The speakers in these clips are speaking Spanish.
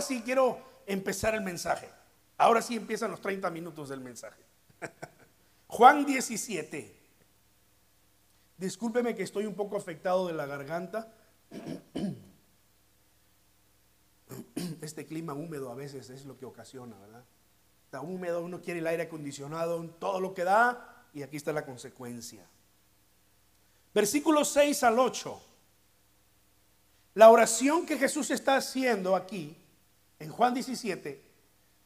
ahora quiero empezar el mensaje. Ahora sí empiezan los 30 minutos del mensaje. Juan 17. Discúlpeme que estoy un poco afectado de la garganta. Este clima húmedo a veces es lo que ocasiona, ¿verdad? Está húmedo, uno quiere el aire acondicionado, todo lo que da, y aquí está la consecuencia. Versículos 6 al 8. La oración que Jesús está haciendo aquí, en Juan 17,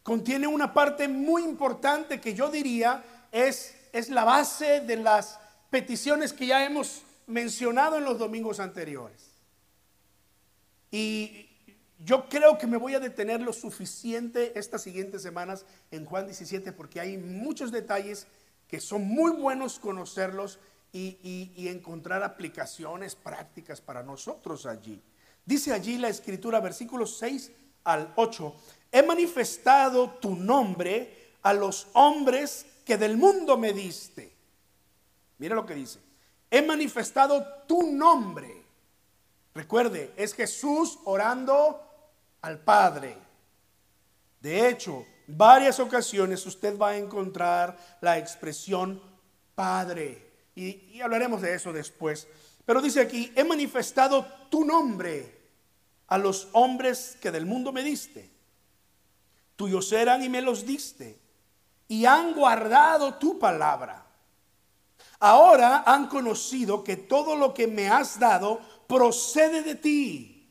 contiene una parte muy importante que yo diría es, es la base de las peticiones que ya hemos mencionado en los domingos anteriores. Y yo creo que me voy a detener lo suficiente estas siguientes semanas en Juan 17 porque hay muchos detalles que son muy buenos conocerlos y, y encontrar aplicaciones prácticas para nosotros allí. Dice allí la escritura, versículos 6 al 8, he manifestado tu nombre a los hombres que del mundo me diste. Mira lo que dice, he manifestado tu nombre. Recuerde, es Jesús orando al Padre. De hecho, varias ocasiones usted va a encontrar la expresión Padre. Y, y hablaremos de eso después. Pero dice aquí, he manifestado tu nombre a los hombres que del mundo me diste. Tuyos eran y me los diste. Y han guardado tu palabra. Ahora han conocido que todo lo que me has dado procede de ti.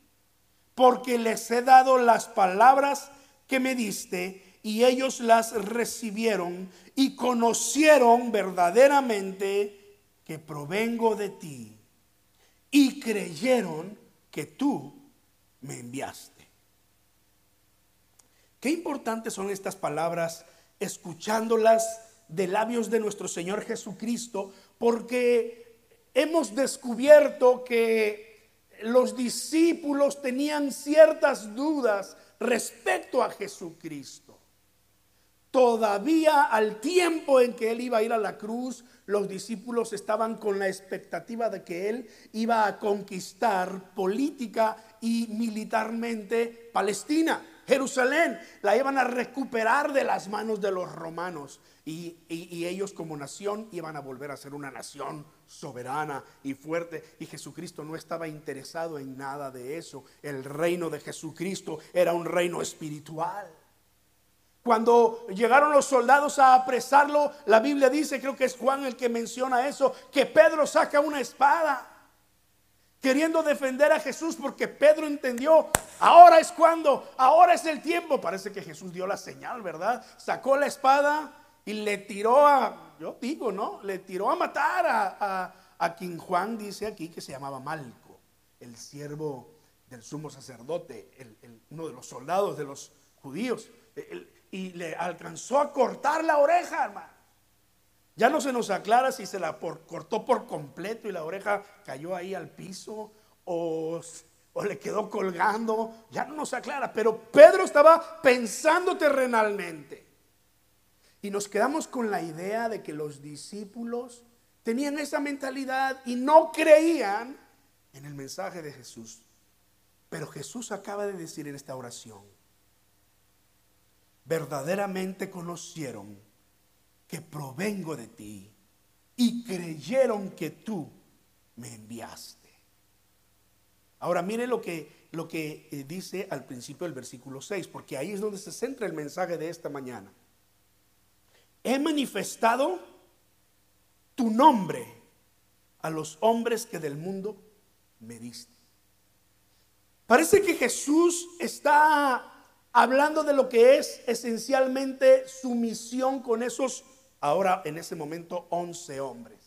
Porque les he dado las palabras que me diste y ellos las recibieron y conocieron verdaderamente que provengo de ti y creyeron que tú me enviaste. Qué importantes son estas palabras, escuchándolas de labios de nuestro Señor Jesucristo, porque hemos descubierto que los discípulos tenían ciertas dudas respecto a Jesucristo. Todavía al tiempo en que él iba a ir a la cruz, los discípulos estaban con la expectativa de que él iba a conquistar política y militarmente Palestina. Jerusalén la iban a recuperar de las manos de los romanos y, y, ellos como nación iban a volver a ser una nación soberana y fuerte y Jesucristo no estaba interesado en nada de eso. El reino de Jesucristo era un reino espiritual. Cuando llegaron los soldados a apresarlo, la Biblia dice, creo que es Juan el que menciona eso, que Pedro saca una espada queriendo defender a Jesús porque Pedro entendió, ahora es cuando, ahora es el tiempo. Parece que Jesús dio la señal, ¿verdad? Sacó la espada y le tiró a, yo digo, ¿no? Le tiró a matar a, a, quien Juan dice aquí que se llamaba Malco, el siervo del sumo sacerdote, uno de los soldados de los judíos y le alcanzó a cortar la oreja, hermano. Ya no se nos aclara si se la cortó por completo y la oreja cayó ahí al piso o, o le quedó colgando. Ya no nos aclara, pero Pedro estaba pensando terrenalmente. Y nos quedamos con la idea de que los discípulos tenían esa mentalidad y no creían en el mensaje de Jesús. Pero Jesús acaba de decir en esta oración, verdaderamente conocieron que provengo de ti y creyeron que tú me enviaste. Ahora mire lo que, lo que eh, dice al principio del versículo 6, porque ahí es donde se centra el mensaje de esta mañana. He manifestado tu nombre a los hombres que del mundo me diste. Parece que Jesús está hablando de lo que es esencialmente su misión con esos, ahora en ese momento, 11 hombres.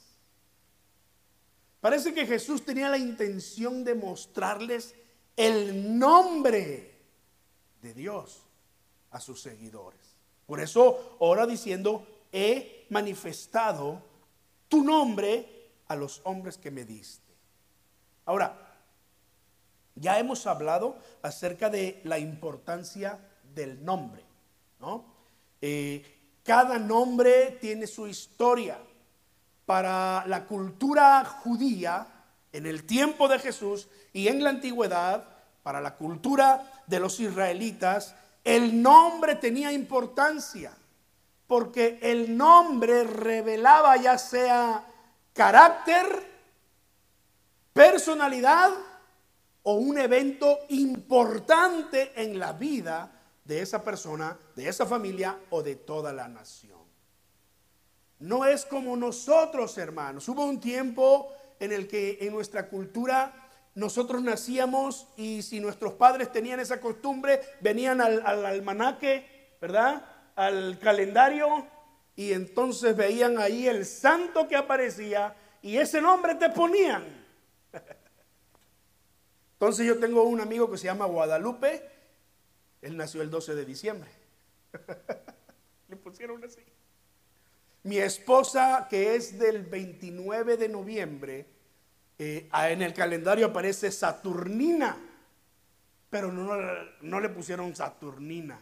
Parece que Jesús tenía la intención de mostrarles el nombre de Dios a sus seguidores. Por eso ora diciendo, he manifestado tu nombre a los hombres que me diste. Ahora, ya hemos hablado acerca de la importancia del nombre, ¿no? Eh, cada nombre tiene su historia. Para la cultura judía, en el tiempo de Jesús y en la antigüedad, para la cultura de los israelitas, el nombre tenía importancia, porque el nombre revelaba ya sea carácter, personalidad o un evento importante en la vida de esa persona, de esa familia o de toda la nación. No es como nosotros, hermanos. Hubo un tiempo en el que en nuestra cultura nosotros nacíamos y si nuestros padres tenían esa costumbre, venían al, almanaque, ¿verdad? Al calendario y entonces veían ahí el santo que aparecía y ese nombre te ponían. Entonces yo tengo un amigo que se llama Guadalupe, él nació el 12 de diciembre. Le pusieron así. Mi esposa, que es del 29 de noviembre, eh, en el calendario aparece Saturnina, pero no, no le pusieron Saturnina.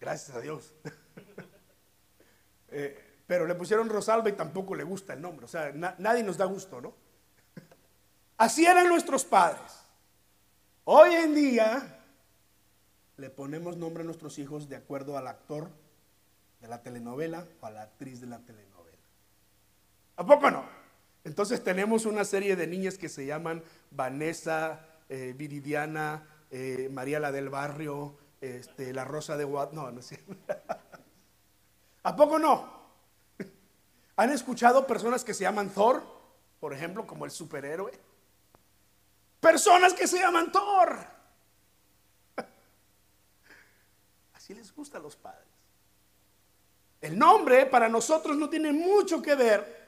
Gracias a Dios. Eh, pero le pusieron Rosalba y tampoco le gusta el nombre. O sea, nadie nos da gusto, ¿no? Así eran nuestros padres. Hoy en día le ponemos nombre a nuestros hijos de acuerdo al actor de la telenovela o a la actriz de la telenovela. ¿A poco no? Entonces tenemos una serie de niñas que se llaman Vanessa, eh, Viridiana, eh, María la del Barrio, este, la Rosa de Guad. No, no sé. ¿A poco no? ¿Han escuchado personas que se llaman Thor? Por ejemplo, como el superhéroe. Personas que se llaman Thor. Así les gusta a los padres. El nombre para nosotros no tiene mucho que ver,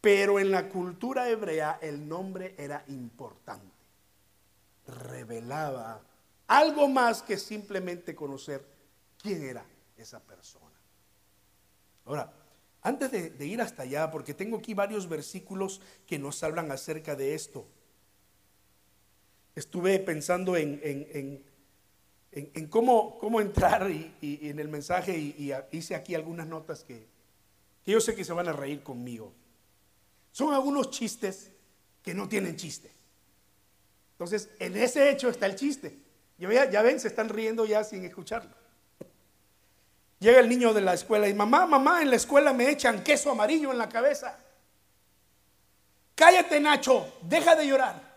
pero en la cultura hebrea el nombre era importante. Revelaba algo más que simplemente conocer quién era esa persona. Ahora, antes de, ir hasta allá, porque tengo aquí varios versículos que nos hablan acerca de esto, estuve pensando en, en, cómo, cómo, entrar y, en el mensaje y, hice aquí algunas notas que, yo sé que se van a reír conmigo. Son algunos chistes que no tienen chiste. Entonces, en ese hecho está el chiste. Ya, ya ven, se están riendo ya sin escucharlo. Llega el niño de la escuela y mamá, mamá, en la escuela me echan queso amarillo en la cabeza. Cállate, Nacho, deja de llorar.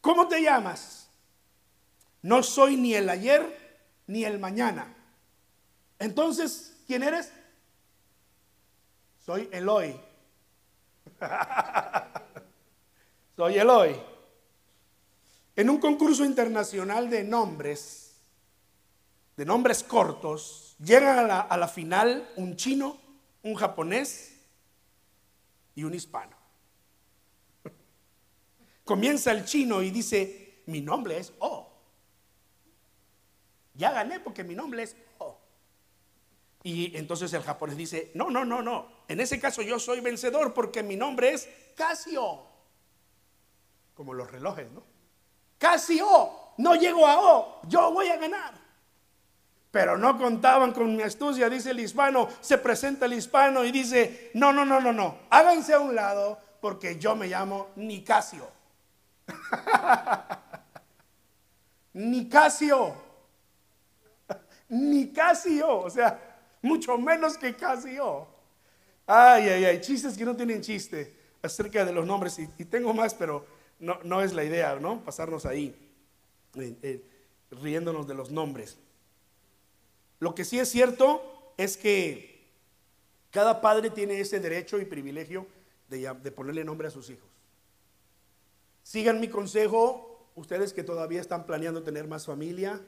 ¿Cómo te llamas? No soy ni el ayer ni el mañana. Entonces, ¿quién eres? Soy Eloy. soy Eloy. En un concurso internacional de nombres, de nombres cortos, llegan a la, a la final un chino, un japonés y un hispano. Comienza el chino y dice, mi nombre es O. Ya gané porque mi nombre es O. Y entonces el japonés dice, no, no, no, no. En ese caso yo soy vencedor porque mi nombre es Casio. Como los relojes, ¿no? Casio. No llego a O. Yo voy a ganar. Pero no contaban con mi astucia, dice el hispano. Se presenta el hispano y dice, no, no, no, no, no. Háganse a un lado porque yo me llamo Nicasio. Nicasio. Nicasio. O sea, mucho menos que Casio. Ay, ay, ay. Chistes que no tienen chiste acerca de los nombres. Y, tengo más, pero no, no, es la idea, ¿no? Pasarnos ahí riéndonos de los nombres. Lo que sí es cierto es que cada padre tiene ese derecho y privilegio de ponerle nombre a sus hijos. Sigan mi consejo, ustedes que todavía están planeando tener más familia,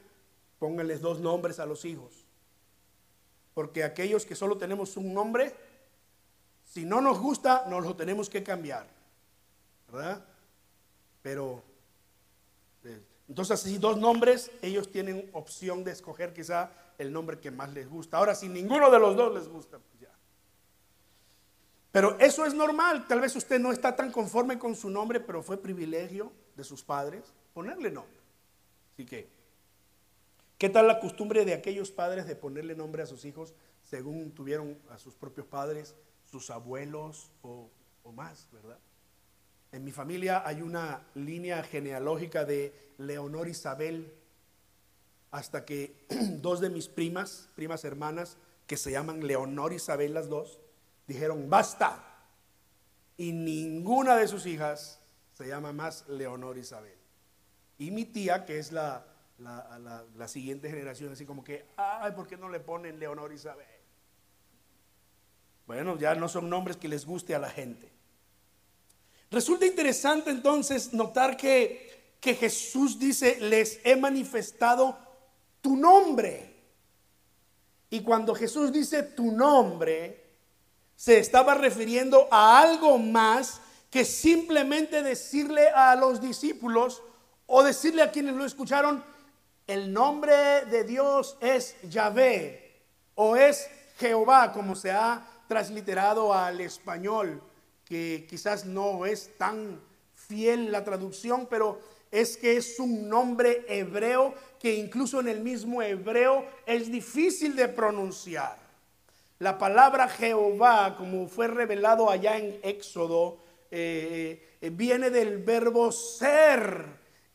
pónganles dos nombres a los hijos. Porque aquellos que solo tenemos un nombre, si no nos gusta, nos lo tenemos que cambiar. ¿Verdad? Pero, eh, entonces, si dos nombres, ellos tienen opción de escoger quizá el nombre que más les gusta. Ahora, si ninguno de los dos les gusta, pero eso es normal. Tal vez usted no está tan conforme con su nombre, pero fue privilegio de sus padres ponerle nombre. Así que, ¿qué tal la costumbre de aquellos padres de ponerle nombre a sus hijos según tuvieron a sus propios padres, sus abuelos o, más, verdad? En mi familia hay una línea genealógica de Leonor Isabel, hasta que dos de mis primas, primas hermanas, que se llaman Leonor Isabel las dos, dijeron, basta. Y ninguna de sus hijas se llama más Leonor Isabel. Y mi tía, que es la, la, siguiente generación, así como que, ay, ¿por qué no le ponen Leonor Isabel? Bueno, ya no son nombres que les guste a la gente. Resulta interesante entonces notar que, que Jesús dice, les he manifestado tu nombre. Y cuando Jesús dice tu nombre, se estaba refiriendo a algo más que simplemente decirle a los discípulos o decirle a quienes lo escucharon, el nombre de Dios es Yahvé o es Jehová, como se ha transliterado al español que quizás no es tan fiel la traducción, pero es que es un nombre hebreo que incluso en el mismo hebreo es difícil de pronunciar. La palabra Jehová, como fue revelado allá en Éxodo, eh, eh, viene del verbo ser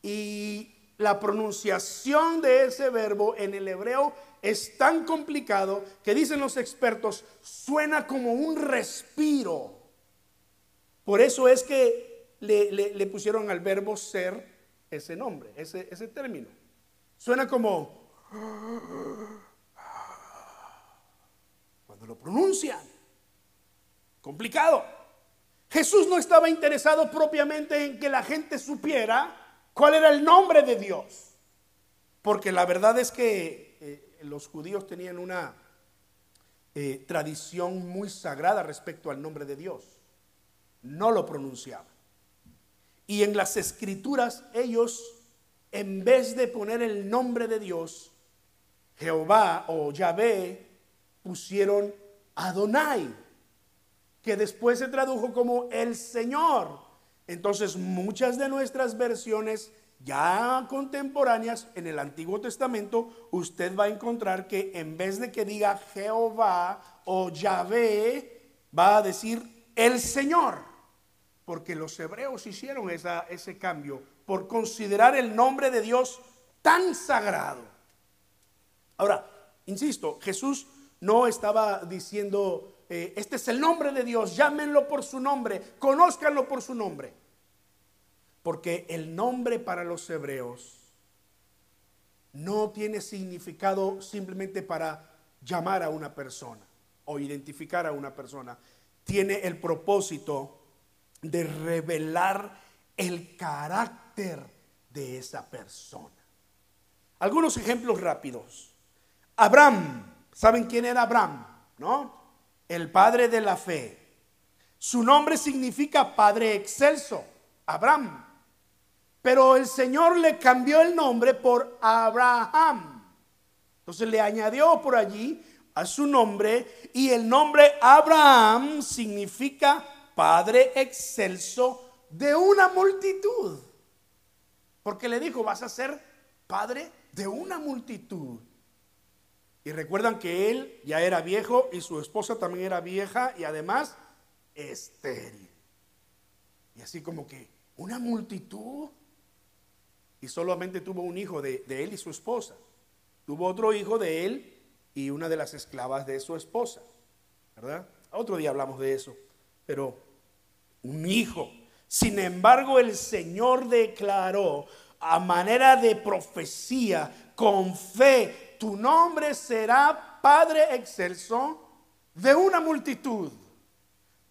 y la pronunciación de ese verbo en el hebreo es tan complicado que dicen los expertos, suena como un respiro. Por eso es que le, pusieron al verbo ser ese nombre, ese término. Suena como lo pronuncian. Complicado. Jesús no estaba interesado propiamente en que la gente supiera cuál era el nombre de Dios. Porque la verdad es que eh, los judíos tenían una eh, tradición muy sagrada respecto al nombre de Dios no lo pronunciaban. Y en las escrituras ellos, en vez de poner el nombre de Dios, Jehová o Yahvé, pusieron Adonai, que después se tradujo como el Señor. Entonces muchas de nuestras versiones ya contemporáneas en el Antiguo Testamento, usted va a encontrar que en vez de que diga Jehová o Yahvé, va a decir el Señor porque los hebreos hicieron ese cambio por considerar el nombre de Dios tan sagrado. Ahora, insisto, Jesús no estaba diciendo, eh, este es el nombre de Dios, llámenlo por su nombre, conózcanlo por su nombre. Porque el nombre para los hebreos no tiene significado simplemente para llamar a una persona o identificar a una persona. Tiene el propósito de revelar el carácter de esa persona. Algunos ejemplos rápidos. Abraham, ¿saben quién era Abraham? ¿No? El padre de la fe. Su nombre significa Padre Excelso, Abraham. Pero el Señor le cambió el nombre por Abraham. Entonces le añadió por allí a su nombre y el nombre Abraham significa Padre excelso de una multitud. Porque le dijo, vas a ser padre de una multitud. Y recuerdan que él ya era viejo y su esposa también era vieja y además estéril. Y así como que una multitud. Y solamente tuvo un hijo de, él y su esposa. Tuvo otro hijo de él y una de las esclavas de su esposa. ¿Verdad? Otro día hablamos de eso. Pero un hijo. Sin embargo, el Señor declaró a manera de profecía, con fe, tu nombre será Padre excelso de una multitud,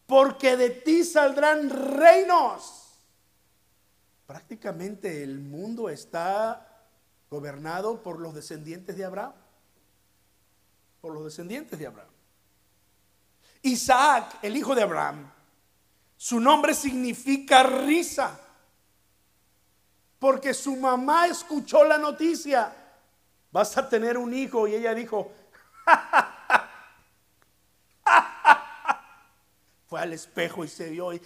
porque de ti saldrán reinos. Prácticamente el mundo está gobernado por los descendientes de Abraham, por los descendientes de Abraham. Isaac, el hijo de Abraham, su nombre significa risa. Porque su mamá escuchó la noticia. Vas a tener un hijo y ella dijo, fue al espejo y se vio y,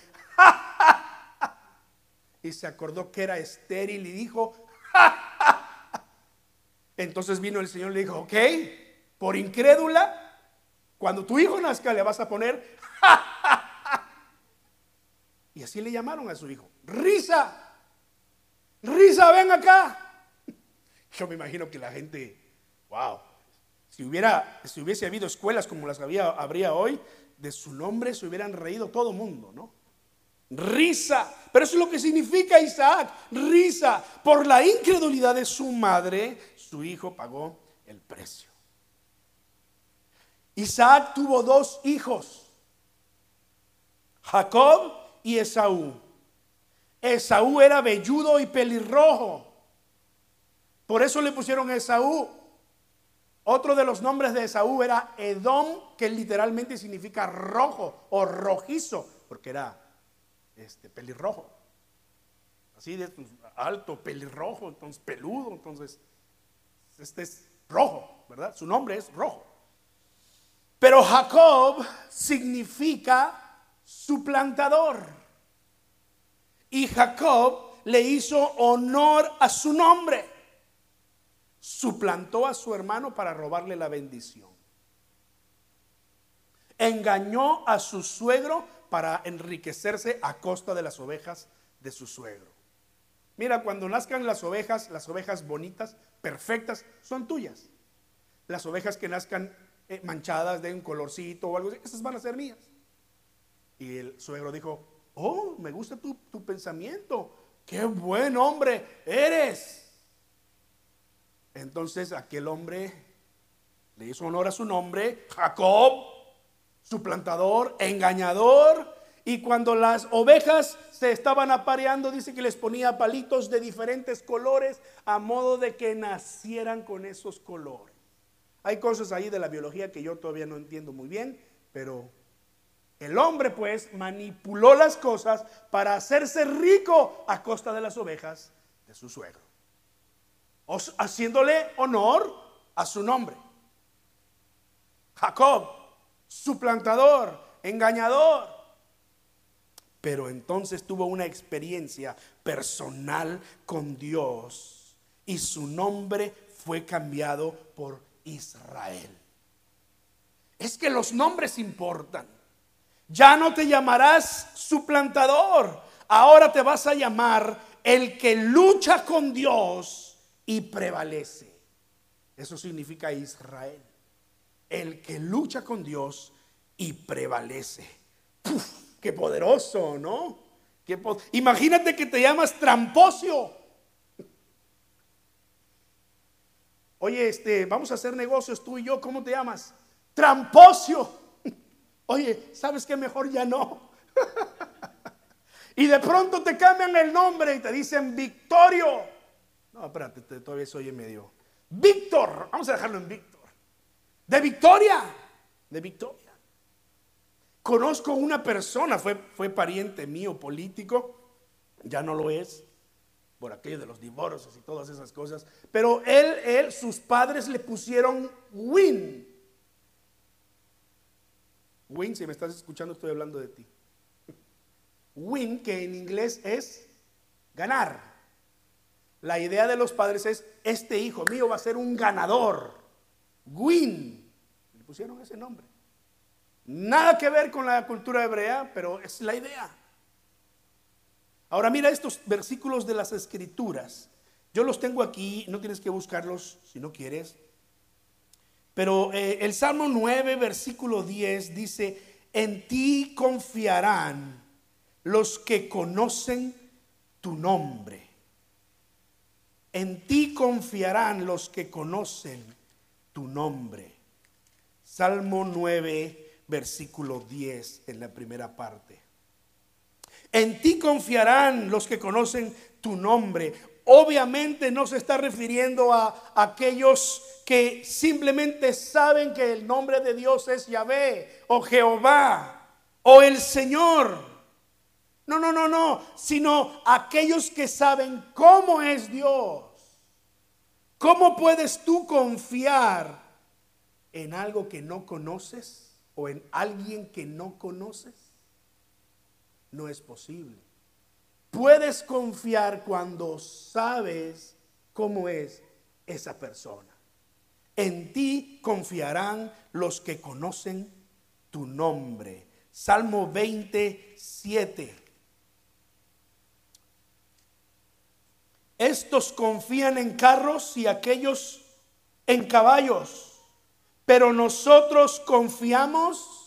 y se acordó que era estéril y dijo, entonces vino el Señor y le dijo, ok, por incrédula, cuando tu hijo nazca le vas a poner Y así le llamaron a su hijo. Risa, risa, ven acá. Yo me imagino que la gente, wow, si, hubiera, si hubiese habido escuelas como las había, habría hoy, de su nombre se hubieran reído todo el mundo, ¿no? Risa, pero eso es lo que significa Isaac, risa. Por la incredulidad de su madre, su hijo pagó el precio. Isaac tuvo dos hijos, Jacob y Esaú. Esaú era velludo y pelirrojo. Por eso le pusieron Esaú. Otro de los nombres de Esaú era Edom, que literalmente significa rojo o rojizo, porque era este pelirrojo. Así de alto, pelirrojo, entonces peludo, entonces este es rojo, ¿verdad? Su nombre es rojo. Pero Jacob significa suplantador. Y Jacob le hizo honor a su nombre. Suplantó a su hermano para robarle la bendición. Engañó a su suegro para enriquecerse a costa de las ovejas de su suegro. Mira, cuando nazcan las ovejas, las ovejas bonitas, perfectas, son tuyas. Las ovejas que nazcan eh, manchadas de un colorcito o algo así, esas van a ser mías. Y el suegro dijo, oh, me gusta tu, tu pensamiento, qué buen hombre eres. Entonces aquel hombre le hizo honor a su nombre, Jacob, suplantador, engañador, y cuando las ovejas se estaban apareando, dice que les ponía palitos de diferentes colores a modo de que nacieran con esos colores. Hay cosas ahí de la biología que yo todavía no entiendo muy bien, pero el hombre pues manipuló las cosas para hacerse rico a costa de las ovejas de su suegro, haciéndole honor a su nombre. Jacob, suplantador, engañador. Pero entonces tuvo una experiencia personal con Dios y su nombre fue cambiado por Israel. Es que los nombres importan. Ya no te llamarás suplantador, ahora te vas a llamar el que lucha con Dios y prevalece. Eso significa Israel. El que lucha con Dios y prevalece. ¡Qué poderoso, ¿no? Imagínate que te llamas tramposio. Oye, este, vamos a hacer negocios tú y yo, ¿cómo te llamas? Tramposio. Oye, ¿sabes qué? Mejor ya no. y de pronto te cambian el nombre y te dicen Victorio. No, espérate, todavía soy medio. Víctor, vamos a dejarlo en Víctor. De Victoria, de Victoria. Conozco una persona, fue, fue pariente mío político, ya no lo es, por aquello de los divorcios y todas esas cosas. Pero él, él, sus padres le pusieron win. Win, si me estás escuchando, estoy hablando de ti. Win, que en inglés es ganar. La idea de los padres es, este hijo mío va a ser un ganador. Win. Le pusieron ese nombre. Nada que ver con la cultura hebrea, pero es la idea. Ahora mira estos versículos de las escrituras. Yo los tengo aquí, no tienes que buscarlos si no quieres. Pero eh, el Salmo 9, versículo 10 dice, en ti confiarán los que conocen tu nombre. En ti confiarán los que conocen tu nombre. Salmo 9, versículo 10 en la primera parte. En ti confiarán los que conocen tu nombre. Obviamente no se está refiriendo a aquellos que simplemente saben que el nombre de Dios es Yahvé o Jehová o el Señor. No, no, no, no, sino aquellos que saben cómo es Dios. ¿Cómo puedes tú confiar en algo que no conoces o en alguien que no conoces? no es posible. Puedes confiar cuando sabes cómo es esa persona. En ti confiarán los que conocen tu nombre. Salmo 27. Estos confían en carros y aquellos en caballos, pero nosotros confiamos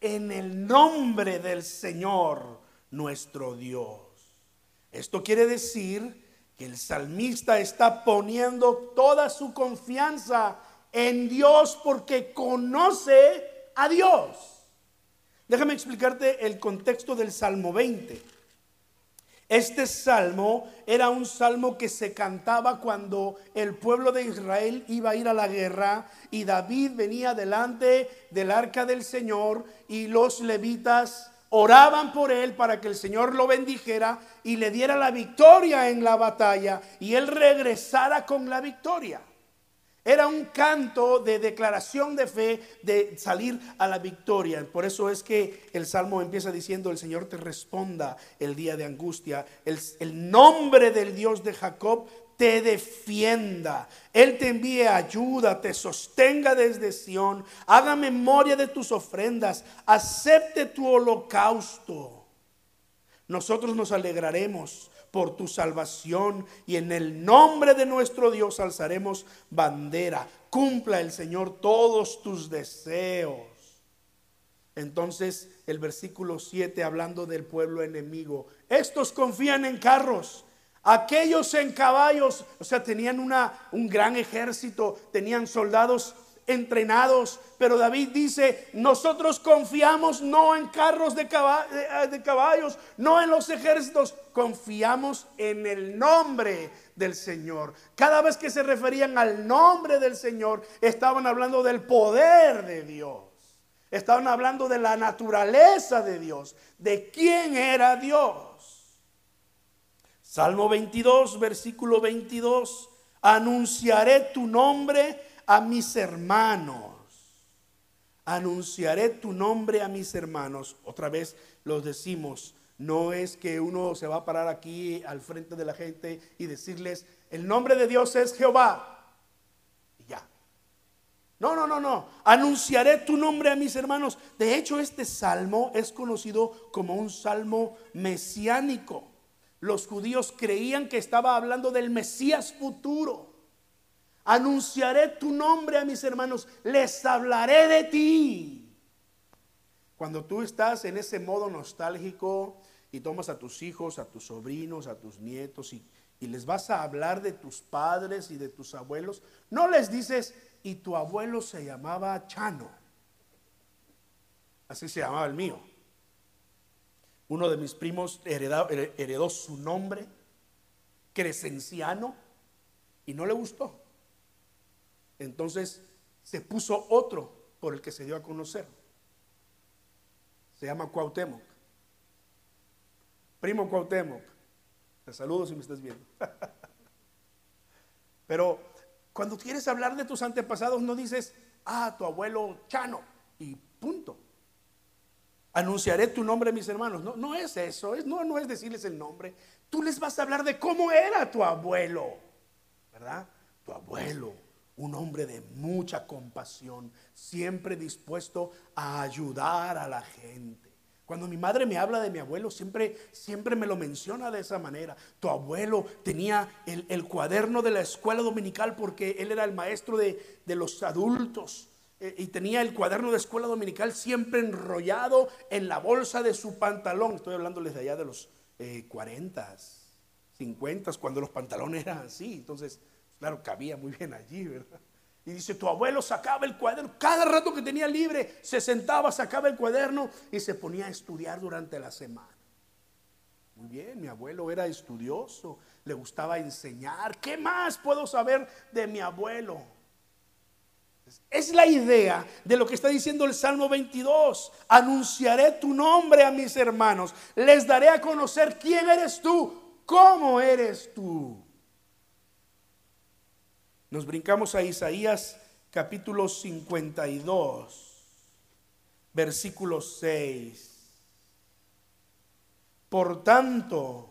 en el nombre del Señor nuestro Dios. Esto quiere decir que el salmista está poniendo toda su confianza en Dios porque conoce a Dios. Déjame explicarte el contexto del Salmo 20. Este salmo era un salmo que se cantaba cuando el pueblo de Israel iba a ir a la guerra y David venía delante del arca del Señor y los levitas oraban por él para que el Señor lo bendijera y le diera la victoria en la batalla y él regresara con la victoria. Era un canto de declaración de fe, de salir a la victoria. Por eso es que el Salmo empieza diciendo, el Señor te responda el día de angustia. El, nombre del Dios de Jacob te defienda. Él te envíe ayuda, te sostenga desde Sión. Haga memoria de tus ofrendas. Acepte tu holocausto. Nosotros nos alegraremos por tu salvación y en el nombre de nuestro Dios alzaremos bandera. Cumpla el Señor todos tus deseos. Entonces el versículo 7 hablando del pueblo enemigo, estos confían en carros, aquellos en caballos, o sea, tenían una, un gran ejército, tenían soldados entrenados. Pero David dice, nosotros confiamos no en carros de, de, caballos, no en los ejércitos, confiamos en el nombre del Señor. Cada vez que se referían al nombre del Señor, estaban hablando del poder de Dios. Estaban hablando de la naturaleza de Dios, de quién era Dios. Salmo 22, versículo 22. Anunciaré tu nombre a mis hermanos. Anunciaré tu nombre a mis hermanos. Otra vez los decimos, no es que uno se va a parar aquí al frente de la gente y decirles, el nombre de Dios es Jehová. Y ya. No, no, no, no. Anunciaré tu nombre a mis hermanos. De hecho, este salmo es conocido como un salmo mesiánico. Los judíos creían que estaba hablando del Mesías futuro. Anunciaré tu nombre a mis hermanos, les hablaré de ti. Cuando tú estás en ese modo nostálgico y tomas a tus hijos, a tus sobrinos, a tus nietos y, les vas a hablar de tus padres y de tus abuelos, no les dices, y tu abuelo se llamaba Chano. Así se llamaba el mío. Uno de mis primos heredó su nombre, Crescenciano, y no le gustó. Entonces se puso otro por el que se dio a conocer. Se llama Cuauhtémoc. Primo Cuauhtémoc. Te saludo si me estás viendo. Pero cuando quieres hablar de tus antepasados no dices, ah, tu abuelo Chano y punto. Anunciaré tu nombre a mis hermanos. No, no es eso, es, no, no es decirles el nombre. Tú les vas a hablar de cómo era tu abuelo, ¿verdad? Tu abuelo un hombre de mucha compasión, siempre dispuesto a ayudar a la gente. Cuando mi madre me habla de mi abuelo, siempre, siempre me lo menciona de esa manera. Tu abuelo tenía el, cuaderno de la escuela dominical porque él era el maestro de, los adultos eh, y tenía el cuaderno de escuela dominical siempre enrollado en la bolsa de su pantalón. Estoy hablándoles de allá de los eh, 40, 50, cuando los pantalones eran así. Entonces, Claro, cabía muy bien allí, ¿verdad? Y dice, tu abuelo sacaba el cuaderno, cada rato que tenía libre, se sentaba, sacaba el cuaderno y se ponía a estudiar durante la semana. Muy bien, mi abuelo era estudioso, le gustaba enseñar. ¿Qué más puedo saber de mi abuelo? Es la idea de lo que está diciendo el Salmo 22. Anunciaré tu nombre a mis hermanos. Les daré a conocer quién eres tú, cómo eres tú. Nos brincamos a Isaías capítulo 52, versículo 6. Por tanto,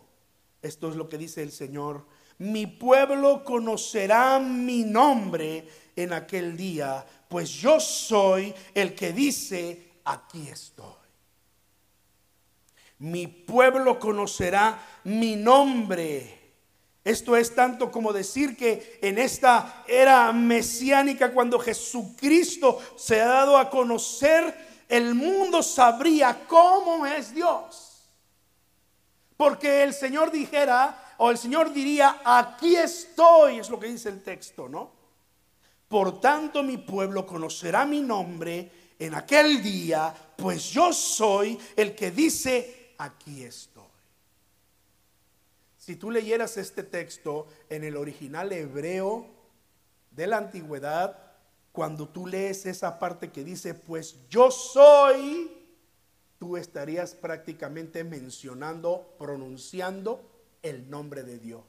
esto es lo que dice el Señor, mi pueblo conocerá mi nombre en aquel día, pues yo soy el que dice, aquí estoy. Mi pueblo conocerá mi nombre Esto es tanto como decir que en esta era mesiánica, cuando Jesucristo se ha dado a conocer, el mundo sabría cómo es Dios. Porque el Señor dijera, o el Señor diría, aquí estoy, es lo que dice el texto, ¿no? Por tanto mi pueblo conocerá mi nombre en aquel día, pues yo soy el que dice, aquí estoy. Si tú leyeras este texto en el original hebreo de la antigüedad, cuando tú lees esa parte que dice, pues yo soy, tú estarías prácticamente mencionando, pronunciando el nombre de Dios.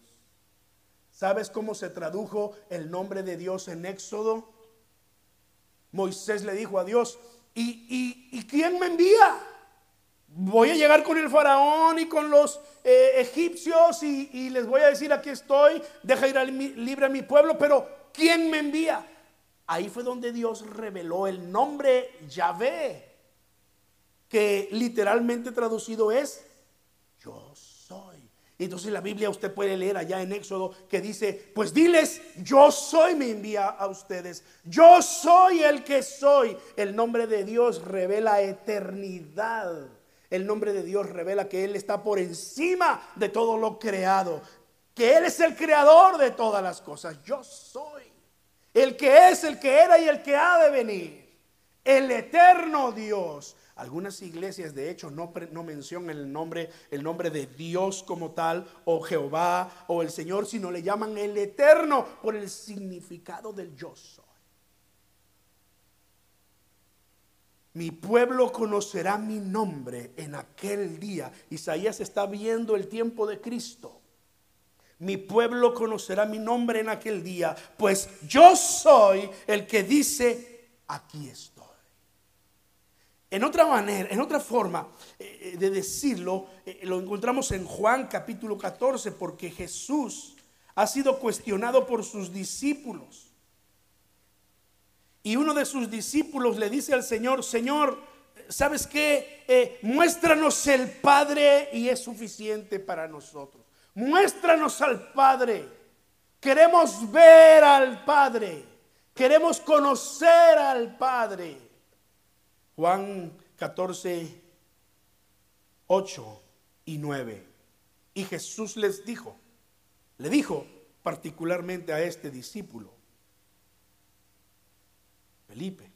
¿Sabes cómo se tradujo el nombre de Dios en Éxodo? Moisés le dijo a Dios, ¿y, y quién me envía? Voy a llegar con el faraón y con los eh, egipcios y, les voy a decir, aquí estoy, deja ir libre a mi pueblo, pero ¿quién me envía? Ahí fue donde Dios reveló el nombre Yahvé, que literalmente traducido es yo soy. Entonces la Biblia usted puede leer allá en Éxodo que dice, pues diles, yo soy, me envía a ustedes. Yo soy el que soy. El nombre de Dios revela eternidad el nombre de Dios revela que Él está por encima de todo lo creado, que Él es el creador de todas las cosas. Yo soy el que es, el que era y el que ha de venir, el eterno Dios. Algunas iglesias, de hecho, no, mencionan el nombre, el nombre de Dios como tal, o Jehová, o el Señor, sino le llaman el eterno por el significado del yo soy. Mi pueblo conocerá mi nombre en aquel día. Isaías está viendo el tiempo de Cristo. Mi pueblo conocerá mi nombre en aquel día, pues yo soy el que dice, aquí estoy. En otra manera, en otra forma eh, eh, de decirlo, eh, lo encontramos en Juan capítulo 14, porque Jesús ha sido cuestionado por sus discípulos. Y uno de sus discípulos le dice al Señor, Señor, ¿sabes qué? Eh, muéstranos el Padre y es suficiente para nosotros. Muéstranos al Padre. Queremos ver al Padre. Queremos conocer al Padre. Juan 14, 8 y 9. Y Jesús les dijo, le dijo particularmente a este discípulo, Felipe.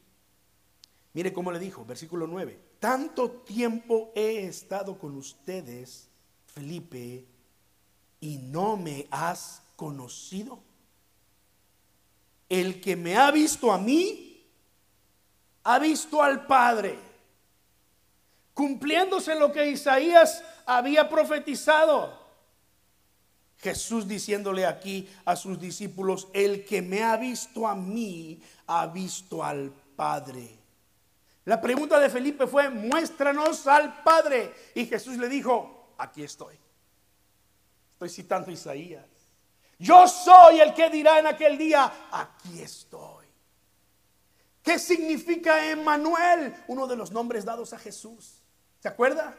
Mire cómo le dijo, versículo 9. Tanto tiempo he estado con ustedes, Felipe, y no me has conocido. El que me ha visto a mí, ha visto al Padre. Cumpliéndose lo que Isaías había profetizado. Jesús diciéndole aquí a sus discípulos, el que me ha visto a mí, ha visto al Padre. La pregunta de Felipe fue, muéstranos al Padre. Y Jesús le dijo, aquí estoy. Estoy citando Isaías. Yo soy el que dirá en aquel día, aquí estoy. ¿Qué significa Emmanuel? Uno de los nombres dados a Jesús. ¿Se acuerda?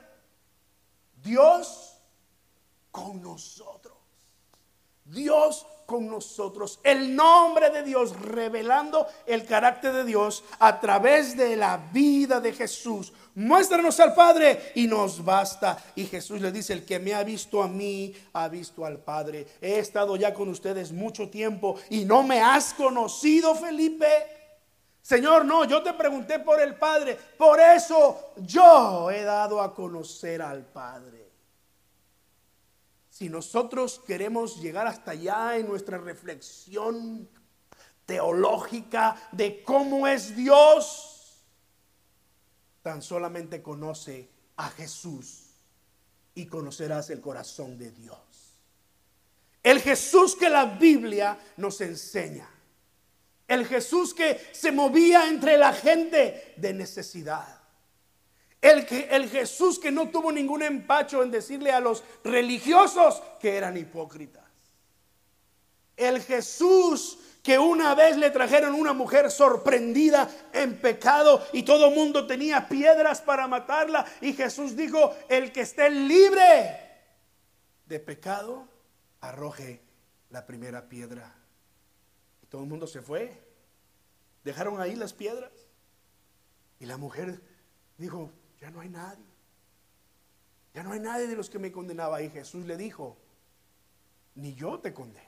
Dios con nosotros. Dios con nosotros, el nombre de Dios, revelando el carácter de Dios a través de la vida de Jesús. Muéstranos al Padre y nos basta. Y Jesús le dice, el que me ha visto a mí, ha visto al Padre. He estado ya con ustedes mucho tiempo y no me has conocido, Felipe. Señor, no, yo te pregunté por el Padre. Por eso yo he dado a conocer al Padre. Si nosotros queremos llegar hasta allá en nuestra reflexión teológica de cómo es Dios, tan solamente conoce a Jesús y conocerás el corazón de Dios. El Jesús que la Biblia nos enseña. El Jesús que se movía entre la gente de necesidad. El, el Jesús que no tuvo ningún empacho en decirle a los religiosos que eran hipócritas. El Jesús que una vez le trajeron una mujer sorprendida en pecado y todo el mundo tenía piedras para matarla. Y Jesús dijo, el que esté libre de pecado, arroje la primera piedra. Y todo el mundo se fue. Dejaron ahí las piedras. Y la mujer dijo, ya no hay nadie. Ya no hay nadie de los que me condenaba. Y Jesús le dijo, ni yo te condeno.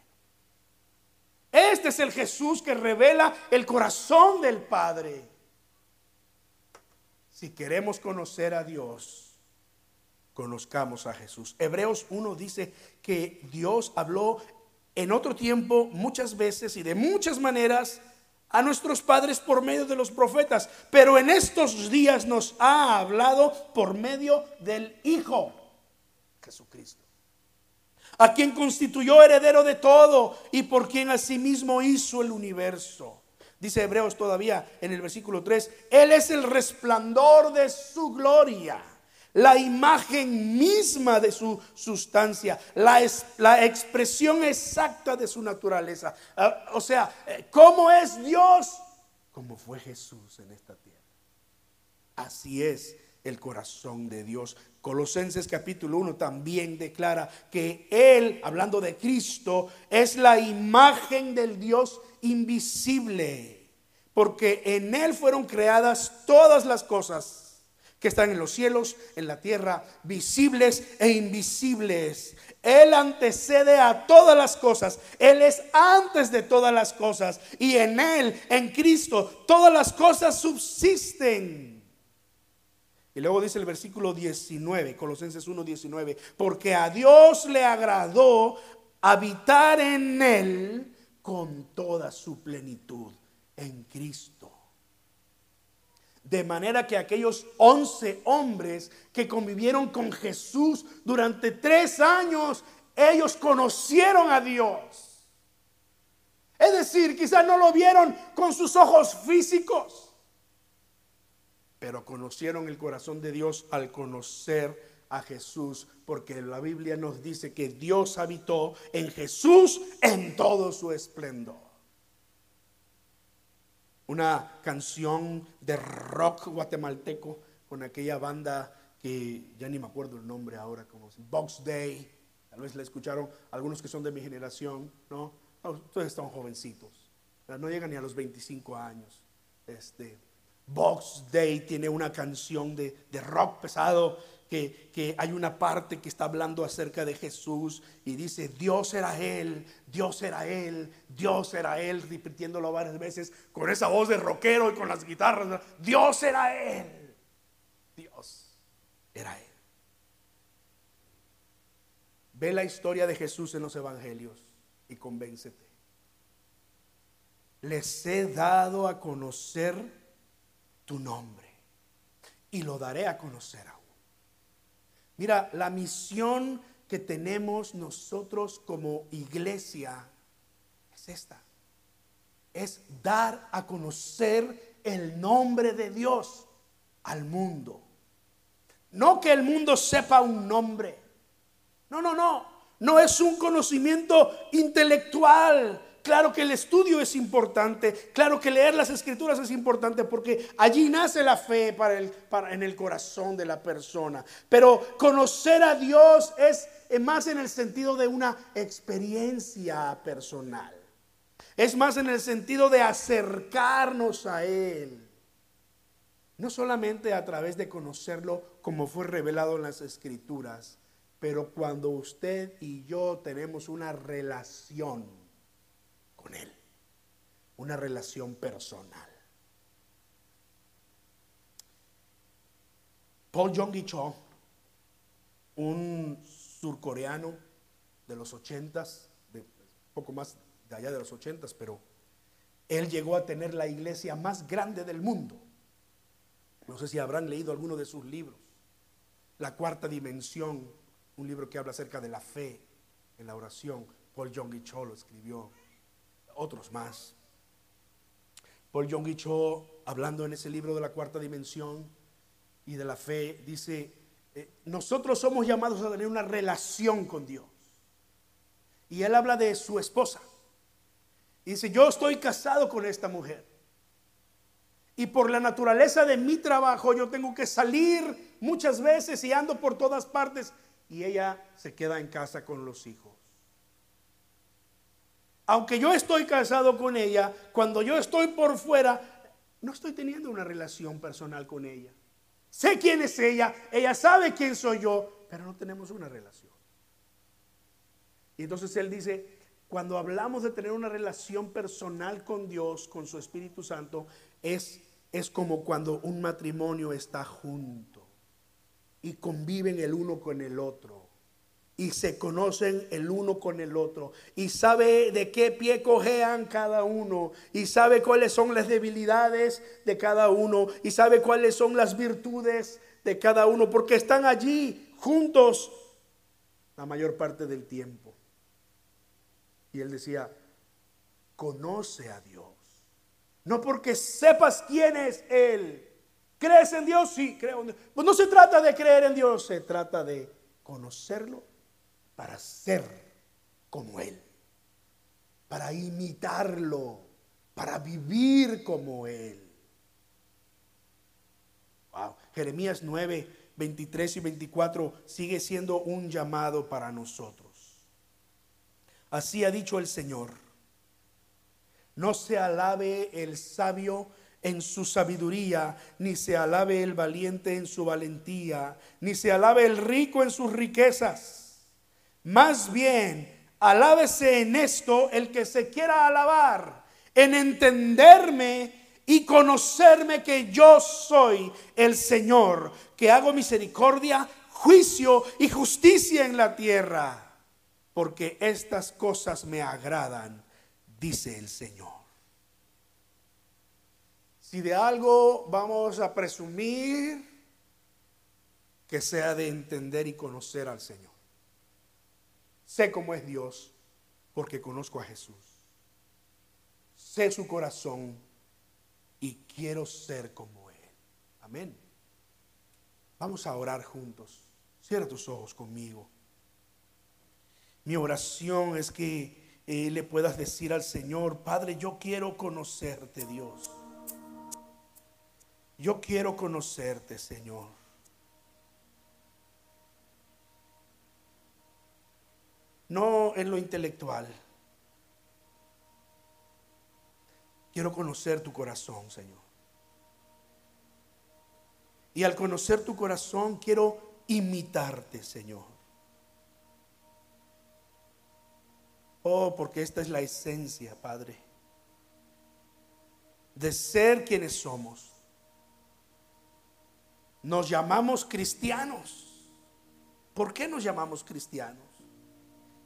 Este es el Jesús que revela el corazón del Padre. Si queremos conocer a Dios, conozcamos a Jesús. Hebreos 1 dice que Dios habló en otro tiempo muchas veces y de muchas maneras a nuestros padres por medio de los profetas, pero en estos días nos ha hablado por medio del Hijo, Jesucristo, a quien constituyó heredero de todo y por quien asimismo hizo el universo. Dice Hebreos todavía en el versículo 3, Él es el resplandor de su gloria la imagen misma de su sustancia, la, la expresión exacta de su naturaleza. Ah, o sea, eh, ¿cómo es Dios? Como fue Jesús en esta tierra. Así es el corazón de Dios. Colosenses capítulo 1 también declara que Él, hablando de Cristo, es la imagen del Dios invisible, porque en Él fueron creadas todas las cosas que están en los cielos, en la tierra, visibles e invisibles. Él antecede a todas las cosas. Él es antes de todas las cosas. Y en Él, en Cristo, todas las cosas subsisten. Y luego dice el versículo 19, Colosenses 1, 19, porque a Dios le agradó habitar en Él con toda su plenitud, en Cristo. De manera que aquellos once hombres que convivieron con Jesús durante tres años, ellos conocieron a Dios. Es decir, quizás no lo vieron con sus ojos físicos, pero conocieron el corazón de Dios al conocer a Jesús, porque la Biblia nos dice que Dios habitó en Jesús en todo su esplendor una canción de rock guatemalteco con aquella banda que ya ni me acuerdo el nombre ahora, como Box Day. Tal vez la escucharon algunos que son de mi generación, ¿no? ustedes están jovencitos, no llegan ni a los 25 años. Este, Box Day tiene una canción de, de rock pesado que, hay una parte que está hablando acerca de Jesús y dice, Dios era Él, Dios era Él, Dios era Él, repitiéndolo varias veces con esa voz de rockero y con las guitarras, Dios era Él, Dios era Él. Ve la historia de Jesús en los evangelios y convéncete. Les he dado a conocer tu nombre y lo daré a conocer a Mira, la misión que tenemos nosotros como iglesia es esta. Es dar a conocer el nombre de Dios al mundo. No que el mundo sepa un nombre. No, no, no. No es un conocimiento intelectual Claro que el estudio es importante, claro que leer las escrituras es importante porque allí nace la fe para el, en el corazón de la persona. Pero conocer a Dios es más en el sentido de una experiencia personal. Es más en el sentido de acercarnos a Él. No solamente a través de conocerlo como fue revelado en las escrituras, pero cuando usted y yo tenemos una relación con Él. Una relación personal. Paul Jong Cho, un surcoreano de los ochentas, de poco más de allá de los ochentas, pero él llegó a tener la iglesia más grande del mundo. No sé si habrán leído alguno de sus libros. La cuarta dimensión, un libro que habla acerca de la fe en la oración. Paul Jong Cho lo escribió otros más. Paul Jong Cho, hablando en ese libro de la cuarta dimensión y de la fe, dice, eh, nosotros somos llamados a tener una relación con Dios. Y él habla de su esposa. Y dice, yo estoy casado con esta mujer. Y por la naturaleza de mi trabajo yo tengo que salir muchas veces y ando por todas partes. Y ella se queda en casa con los hijos. Aunque yo estoy casado con ella, cuando yo estoy por fuera, no estoy teniendo una relación personal con ella. Sé quién es ella, ella sabe quién soy yo, pero no tenemos una relación. Y entonces él dice, cuando hablamos de tener una relación personal con Dios, con su Espíritu Santo, es, es como cuando un matrimonio está junto y conviven el uno con el otro y se conocen el uno con el otro y sabe de qué pie cojean cada uno y sabe cuáles son las debilidades de cada uno y sabe cuáles son las virtudes de cada uno porque están allí juntos la mayor parte del tiempo. Y él decía, conoce a Dios. No porque sepas quién es Él. ¿Crees en Dios? Sí, creo en Dios. Pues no se trata de creer en Dios, se trata de conocerlo para ser como Él. Para imitarlo, para vivir como Él. Wow. Jeremías 9, 23 y 24 sigue siendo un llamado para nosotros. Así ha dicho el Señor. No se alabe el sabio en su sabiduría, ni se alabe el valiente en su valentía, ni se alabe el rico en sus riquezas. Más bien, alábese en esto el que se quiera alabar, en entenderme y conocerme que yo soy el Señor, que hago misericordia, juicio y justicia en la tierra porque estas cosas me agradan, dice el Señor. Si de algo vamos a presumir, que sea de entender y conocer al Señor. Sé cómo es Dios porque conozco a Jesús. Sé su corazón y quiero ser como Él. Amén. Vamos a orar juntos. Cierra tus ojos conmigo. Mi oración es que eh, le puedas decir al Señor, Padre, yo quiero conocerte, Dios. Yo quiero conocerte, Señor. No en lo intelectual. Quiero conocer tu corazón, Señor. Y al conocer tu corazón, quiero imitarte, Señor. Oh, porque esta es la esencia, Padre, de ser quienes somos. Nos llamamos cristianos. ¿Por qué nos llamamos cristianos?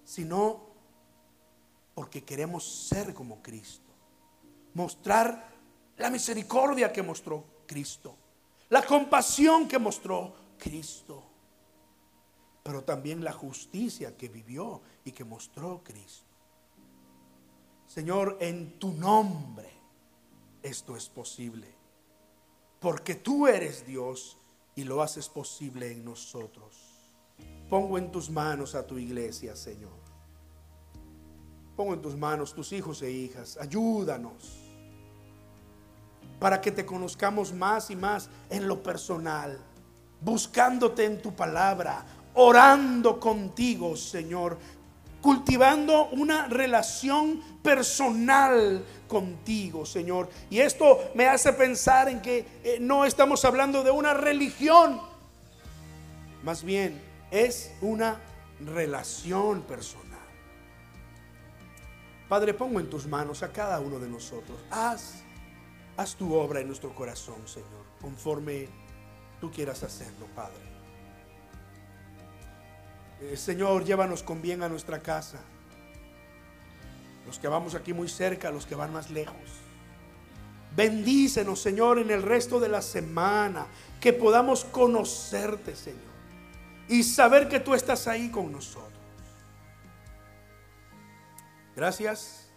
Sino porque queremos ser como Cristo. Mostrar la misericordia que mostró Cristo. La compasión que mostró Cristo. Pero también la justicia que vivió y que mostró Cristo. Señor, en tu nombre esto es posible. Porque tú eres Dios y lo haces posible en nosotros. Pongo en tus manos a tu iglesia, Señor. Pongo en tus manos tus hijos e hijas. Ayúdanos para que te conozcamos más y más en lo personal, buscándote en tu palabra, orando contigo, Señor, cultivando una relación personal contigo, Señor. Y esto me hace pensar en que eh, no estamos hablando de una religión, más bien es una relación personal. Padre, pongo en tus manos a cada uno de nosotros. Haz, haz tu obra en nuestro corazón, Señor, conforme tú quieras hacerlo, Padre. Eh, Señor, llévanos con bien a nuestra casa. Los que vamos aquí muy cerca, los que van más lejos. Bendícenos, Señor, en el resto de la semana. Que podamos conocerte, Señor. Y saber que tú estás ahí con nosotros. Gracias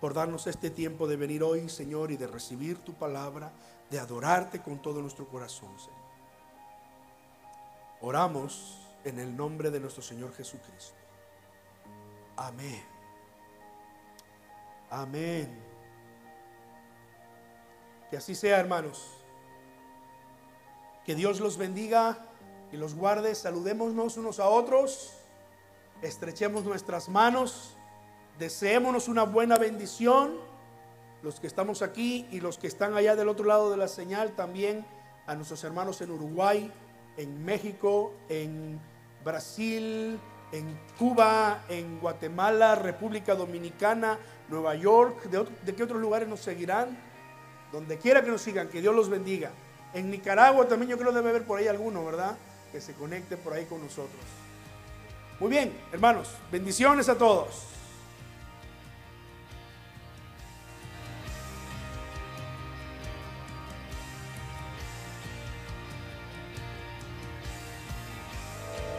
por darnos este tiempo de venir hoy, Señor, y de recibir tu palabra, de adorarte con todo nuestro corazón, Señor. Oramos en el nombre de nuestro Señor Jesucristo. Amén. Amén. Que así sea, hermanos. Que Dios los bendiga y los guarde. Saludémonos unos a otros. Estrechemos nuestras manos Deseémonos una buena bendición, los que estamos aquí y los que están allá del otro lado de la señal, también a nuestros hermanos en Uruguay, en México, en Brasil, en Cuba, en Guatemala, República Dominicana, Nueva York, de, de qué otros lugares nos seguirán, donde quiera que nos sigan, que Dios los bendiga. En Nicaragua también yo creo debe haber por ahí alguno, ¿verdad? Que se conecte por ahí con nosotros. Muy bien, hermanos, bendiciones a todos.